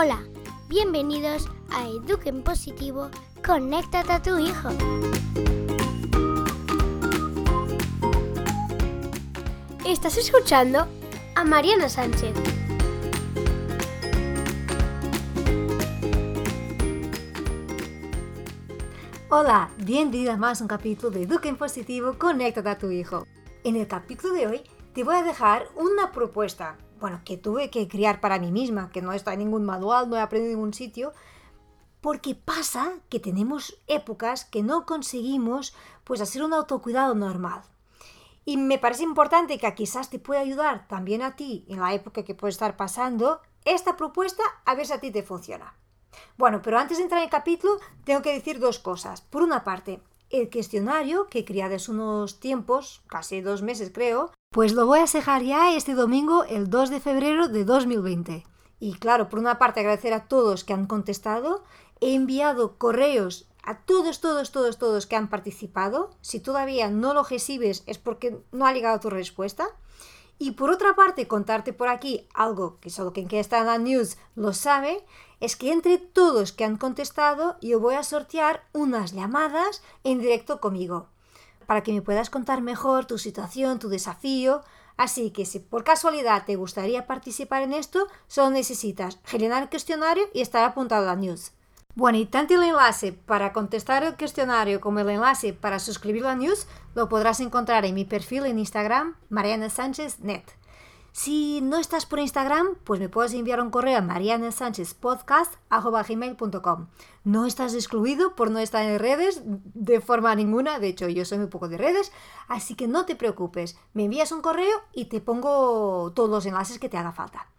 Hola, bienvenidos a Eduquen Positivo, conéctate a tu hijo. Estás escuchando a Mariana Sánchez. Hola, bienvenida más un capítulo de Eduquen Positivo, conéctate a tu hijo. En el capítulo de hoy te voy a dejar una propuesta bueno, que tuve que criar para mí misma, que no está en ningún manual, no he aprendido en ningún sitio, porque pasa que tenemos épocas que no conseguimos pues hacer un autocuidado normal. Y me parece importante que quizás te pueda ayudar también a ti en la época que puede estar pasando esta propuesta a ver si a ti te funciona. Bueno, pero antes de entrar en el capítulo tengo que decir dos cosas. Por una parte, el cuestionario que crié hace unos tiempos, casi dos meses creo, pues lo voy a cejar ya este domingo, el 2 de febrero de 2020. Y claro, por una parte agradecer a todos que han contestado. He enviado correos a todos, todos, todos, todos que han participado. Si todavía no lo recibes es porque no ha llegado tu respuesta. Y por otra parte, contarte por aquí algo que solo quien está en la news lo sabe, es que entre todos que han contestado yo voy a sortear unas llamadas en directo conmigo para que me puedas contar mejor tu situación, tu desafío. Así que si por casualidad te gustaría participar en esto, solo necesitas rellenar el cuestionario y estar apuntado a news. Bueno, y tanto el enlace para contestar el cuestionario como el enlace para suscribir la news lo podrás encontrar en mi perfil en Instagram, Mariana Net. Si no estás por Instagram, pues me puedes enviar un correo a marianasanchezpodcast.com. No estás excluido por no estar en redes de forma ninguna, de hecho yo soy un poco de redes, así que no te preocupes, me envías un correo y te pongo todos los enlaces que te haga falta.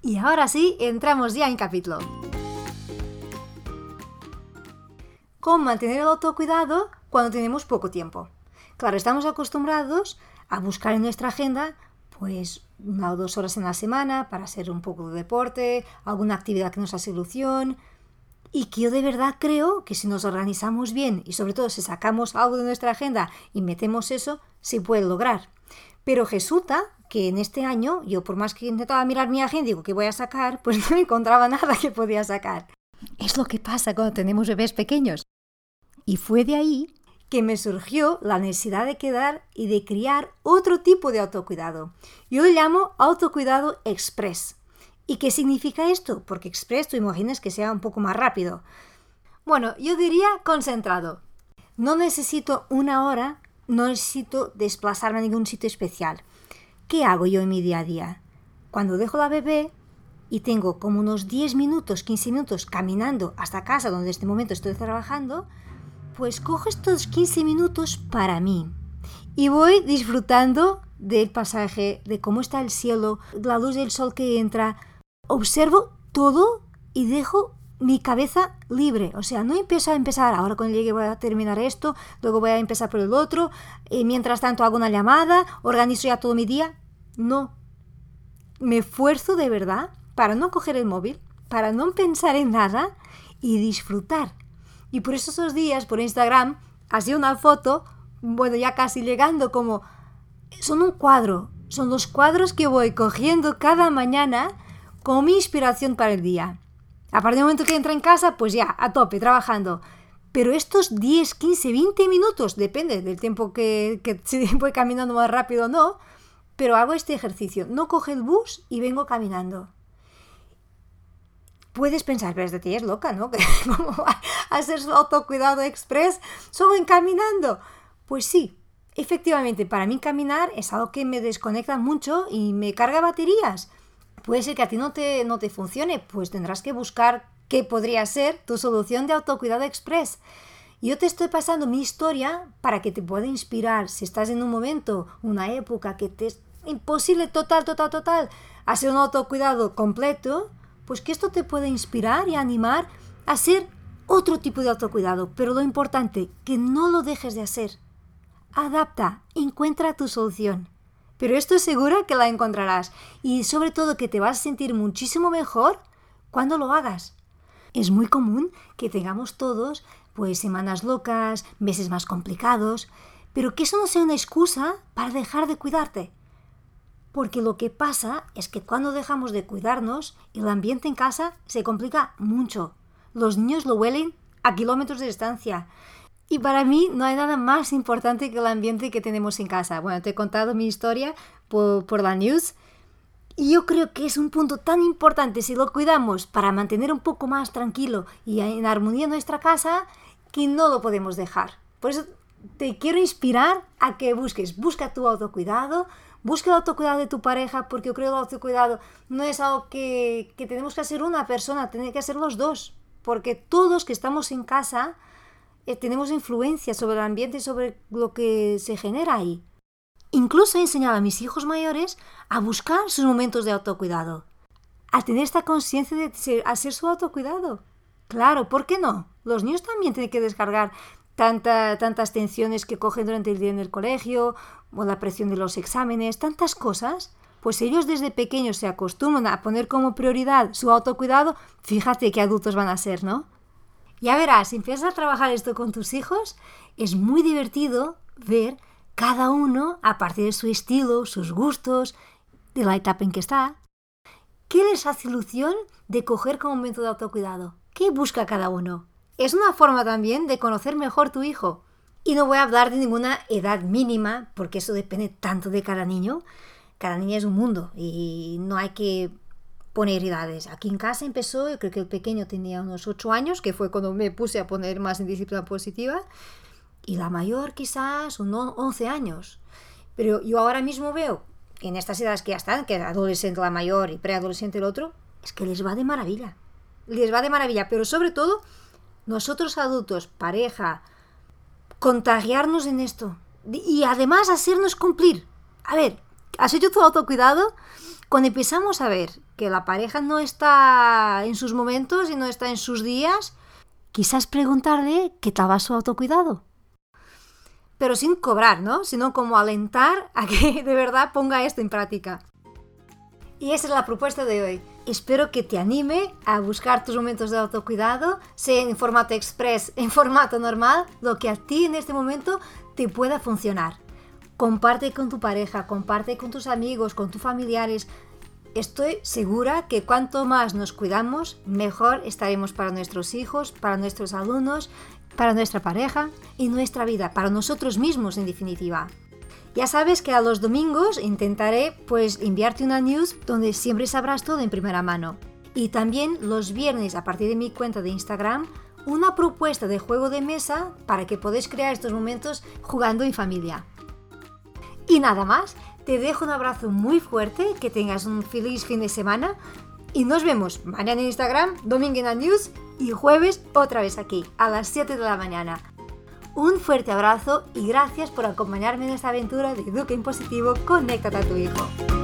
Y ahora sí, entramos ya en capítulo. ¿Cómo mantener el autocuidado cuando tenemos poco tiempo? Claro, estamos acostumbrados a buscar en nuestra agenda pues una o dos horas en la semana para hacer un poco de deporte, alguna actividad que nos hace ilusión. Y que yo de verdad creo que si nos organizamos bien y sobre todo si sacamos algo de nuestra agenda y metemos eso, se puede lograr. Pero resulta que en este año, yo por más que intentaba mirar mi agenda y digo que voy a sacar, pues no encontraba nada que podía sacar. Es lo que pasa cuando tenemos bebés pequeños. Y fue de ahí que me surgió la necesidad de quedar y de criar otro tipo de autocuidado. Yo lo llamo autocuidado express. ¿Y qué significa esto? Porque express tú imaginas que sea un poco más rápido. Bueno, yo diría concentrado. No necesito una hora, no necesito desplazarme a ningún sitio especial. ¿Qué hago yo en mi día a día? Cuando dejo la bebé y tengo como unos 10 minutos, 15 minutos caminando hasta casa donde en este momento estoy trabajando, pues cojo estos 15 minutos para mí y voy disfrutando del pasaje, de cómo está el cielo, la luz del sol que entra. Observo todo y dejo mi cabeza libre. O sea, no empiezo a empezar, ahora cuando llegue voy a terminar esto, luego voy a empezar por el otro, y mientras tanto hago una llamada, organizo ya todo mi día. No. Me esfuerzo de verdad para no coger el móvil, para no pensar en nada y disfrutar y por esos días, por Instagram, hacía una foto, bueno, ya casi llegando como... Son un cuadro, son los cuadros que voy cogiendo cada mañana como mi inspiración para el día. A partir del momento que entra en casa, pues ya, a tope, trabajando. Pero estos 10, 15, 20 minutos, depende del tiempo que, que si voy caminando más rápido o no, pero hago este ejercicio. No coge el bus y vengo caminando puedes pensar, pero esta tía es loca, ¿no? ¿Cómo va a hacer su autocuidado express solo en caminando? Pues sí, efectivamente, para mí caminar es algo que me desconecta mucho y me carga baterías. Puede ser que a ti no te, no te funcione, pues tendrás que buscar qué podría ser tu solución de autocuidado express. Yo te estoy pasando mi historia para que te pueda inspirar si estás en un momento, una época que te es imposible total, total, total hacer un autocuidado completo, pues que esto te puede inspirar y animar a hacer otro tipo de autocuidado, pero lo importante, que no lo dejes de hacer. Adapta, encuentra tu solución. Pero estoy segura que la encontrarás y sobre todo que te vas a sentir muchísimo mejor cuando lo hagas. Es muy común que tengamos todos pues semanas locas, meses más complicados, pero que eso no sea una excusa para dejar de cuidarte. Porque lo que pasa es que cuando dejamos de cuidarnos, el ambiente en casa se complica mucho. Los niños lo huelen a kilómetros de distancia. Y para mí no hay nada más importante que el ambiente que tenemos en casa. Bueno, te he contado mi historia por, por la news. Y yo creo que es un punto tan importante si lo cuidamos para mantener un poco más tranquilo y en armonía nuestra casa que no lo podemos dejar. Por eso te quiero inspirar a que busques, busca tu autocuidado, busca el autocuidado de tu pareja, porque yo creo que el autocuidado no es algo que, que tenemos que hacer una persona, tiene que hacer los dos, porque todos que estamos en casa eh, tenemos influencia sobre el ambiente y sobre lo que se genera ahí. Incluso he enseñado a mis hijos mayores a buscar sus momentos de autocuidado, a tener esta conciencia de hacer su autocuidado. Claro, ¿por qué no? Los niños también tienen que descargar tantas tensiones que cogen durante el día en el colegio, o la presión de los exámenes, tantas cosas. Pues ellos desde pequeños se acostumbran a poner como prioridad su autocuidado, fíjate qué adultos van a ser, ¿no? Ya verás, si empiezas a trabajar esto con tus hijos, es muy divertido ver cada uno, a partir de su estilo, sus gustos, de la etapa en que está, qué les hace ilusión de coger como método de autocuidado. ¿Qué busca cada uno? Es una forma también de conocer mejor tu hijo. Y no voy a hablar de ninguna edad mínima, porque eso depende tanto de cada niño. Cada niño es un mundo y no hay que poner edades. Aquí en casa empezó, yo creo que el pequeño tenía unos 8 años, que fue cuando me puse a poner más en disciplina positiva, y la mayor quizás unos 11 años. Pero yo ahora mismo veo, en estas edades que ya están, que es adolescente la mayor y preadolescente el otro, es que les va de maravilla. Les va de maravilla, pero sobre todo nosotros adultos, pareja, contagiarnos en esto y además hacernos cumplir. A ver, ¿has hecho tu autocuidado? Cuando empezamos a ver que la pareja no está en sus momentos y no está en sus días, quizás preguntarle qué tal va su autocuidado. Pero sin cobrar, ¿no? Sino como alentar a que de verdad ponga esto en práctica. Y esa es la propuesta de hoy. Espero que te anime a buscar tus momentos de autocuidado, sea en formato express, en formato normal, lo que a ti en este momento te pueda funcionar. Comparte con tu pareja, comparte con tus amigos, con tus familiares. Estoy segura que cuanto más nos cuidamos, mejor estaremos para nuestros hijos, para nuestros alumnos, para nuestra pareja y nuestra vida, para nosotros mismos en definitiva. Ya sabes que a los domingos intentaré pues enviarte una news donde siempre sabrás todo en primera mano. Y también los viernes a partir de mi cuenta de Instagram una propuesta de juego de mesa para que podáis crear estos momentos jugando en familia. Y nada más, te dejo un abrazo muy fuerte, que tengas un feliz fin de semana y nos vemos mañana en Instagram, domingo en la news y jueves otra vez aquí a las 7 de la mañana. Un fuerte abrazo y gracias por acompañarme en esta aventura de Educa Impositivo, conéctate a tu hijo.